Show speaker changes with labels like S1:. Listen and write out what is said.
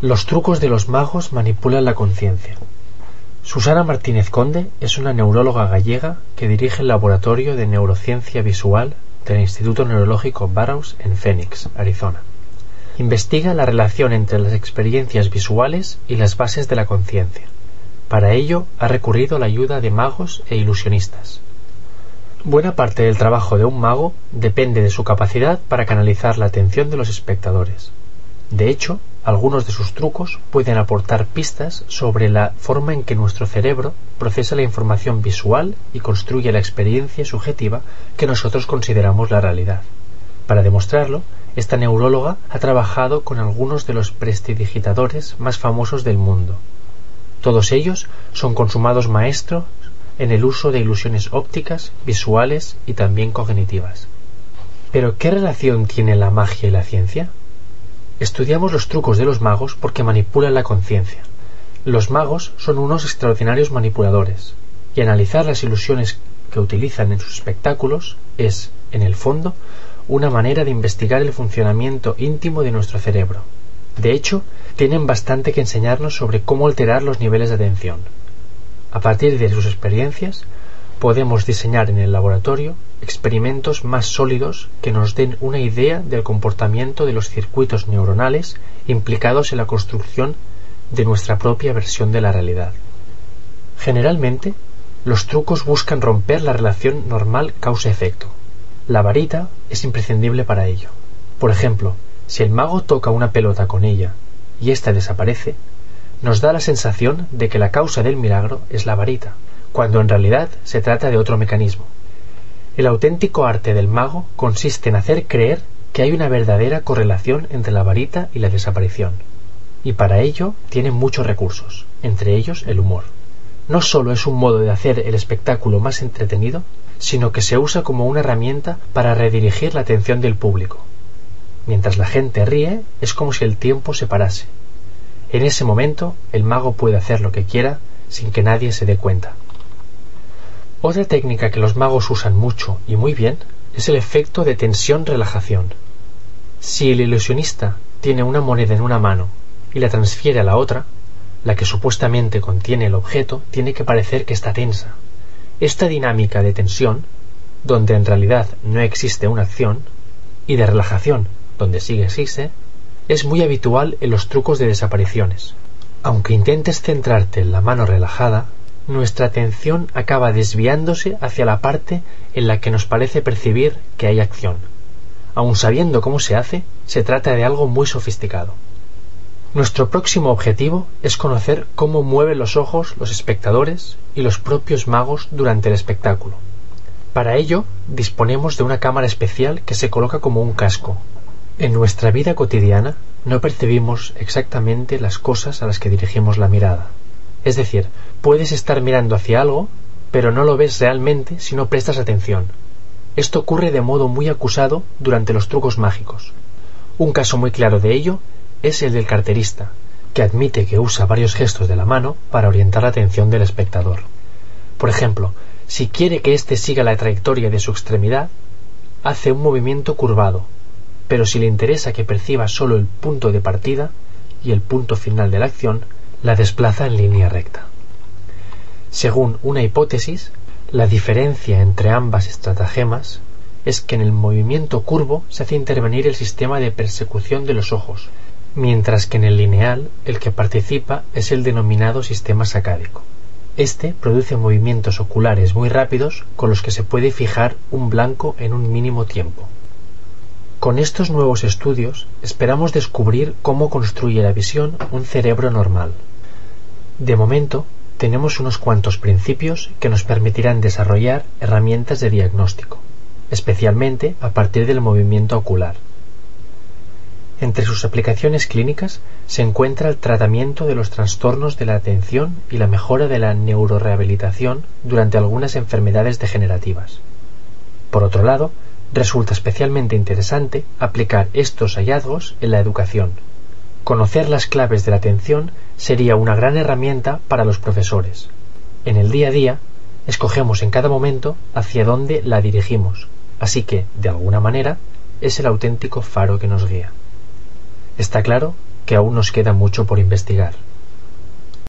S1: Los trucos de los magos manipulan la conciencia. Susana Martínez Conde es una neuróloga gallega que dirige el Laboratorio de Neurociencia Visual del Instituto Neurológico Barrows en Phoenix, Arizona. Investiga la relación entre las experiencias visuales y las bases de la conciencia. Para ello ha recurrido a la ayuda de magos e ilusionistas. Buena parte del trabajo de un mago depende de su capacidad para canalizar la atención de los espectadores. De hecho, algunos de sus trucos pueden aportar pistas sobre la forma en que nuestro cerebro procesa la información visual y construye la experiencia subjetiva que nosotros consideramos la realidad. Para demostrarlo, esta neuróloga ha trabajado con algunos de los prestidigitadores más famosos del mundo. Todos ellos son consumados maestros en el uso de ilusiones ópticas, visuales y también cognitivas. Pero, ¿qué relación tiene la magia y la ciencia? Estudiamos los trucos de los magos porque manipulan la conciencia. Los magos son unos extraordinarios manipuladores, y analizar las ilusiones que utilizan en sus espectáculos es, en el fondo, una manera de investigar el funcionamiento íntimo de nuestro cerebro. De hecho, tienen bastante que enseñarnos sobre cómo alterar los niveles de atención. A partir de sus experiencias, podemos diseñar en el laboratorio experimentos más sólidos que nos den una idea del comportamiento de los circuitos neuronales implicados en la construcción de nuestra propia versión de la realidad. Generalmente, los trucos buscan romper la relación normal causa-efecto. La varita es imprescindible para ello. Por ejemplo, si el mago toca una pelota con ella y ésta desaparece, nos da la sensación de que la causa del milagro es la varita, cuando en realidad se trata de otro mecanismo. El auténtico arte del mago consiste en hacer creer que hay una verdadera correlación entre la varita y la desaparición, y para ello tiene muchos recursos, entre ellos el humor. No solo es un modo de hacer el espectáculo más entretenido, sino que se usa como una herramienta para redirigir la atención del público. Mientras la gente ríe, es como si el tiempo se parase. En ese momento, el mago puede hacer lo que quiera sin que nadie se dé cuenta. Otra técnica que los magos usan mucho y muy bien es el efecto de tensión-relajación. Si el ilusionista tiene una moneda en una mano y la transfiere a la otra, la que supuestamente contiene el objeto tiene que parecer que está tensa. Esta dinámica de tensión, donde en realidad no existe una acción, y de relajación, donde sí existe, es muy habitual en los trucos de desapariciones. Aunque intentes centrarte en la mano relajada, nuestra atención acaba desviándose hacia la parte en la que nos parece percibir que hay acción. Aun sabiendo cómo se hace, se trata de algo muy sofisticado. Nuestro próximo objetivo es conocer cómo mueven los ojos los espectadores y los propios magos durante el espectáculo. Para ello, disponemos de una cámara especial que se coloca como un casco. En nuestra vida cotidiana no percibimos exactamente las cosas a las que dirigimos la mirada. Es decir, puedes estar mirando hacia algo, pero no lo ves realmente si no prestas atención. Esto ocurre de modo muy acusado durante los trucos mágicos. Un caso muy claro de ello es el del carterista, que admite que usa varios gestos de la mano para orientar la atención del espectador. Por ejemplo, si quiere que éste siga la trayectoria de su extremidad, hace un movimiento curvado, pero si le interesa que perciba solo el punto de partida y el punto final de la acción, la desplaza en línea recta. Según una hipótesis, la diferencia entre ambas estratagemas es que en el movimiento curvo se hace intervenir el sistema de persecución de los ojos, mientras que en el lineal el que participa es el denominado sistema sacádico. Este produce movimientos oculares muy rápidos con los que se puede fijar un blanco en un mínimo tiempo. Con estos nuevos estudios esperamos descubrir cómo construye la visión un cerebro normal. De momento, tenemos unos cuantos principios que nos permitirán desarrollar herramientas de diagnóstico, especialmente a partir del movimiento ocular. Entre sus aplicaciones clínicas se encuentra el tratamiento de los trastornos de la atención y la mejora de la neurorehabilitación durante algunas enfermedades degenerativas. Por otro lado, resulta especialmente interesante aplicar estos hallazgos en la educación, Conocer las claves de la atención sería una gran herramienta para los profesores. En el día a día, escogemos en cada momento hacia dónde la dirigimos, así que, de alguna manera, es el auténtico faro que nos guía. Está claro que aún nos queda mucho por investigar.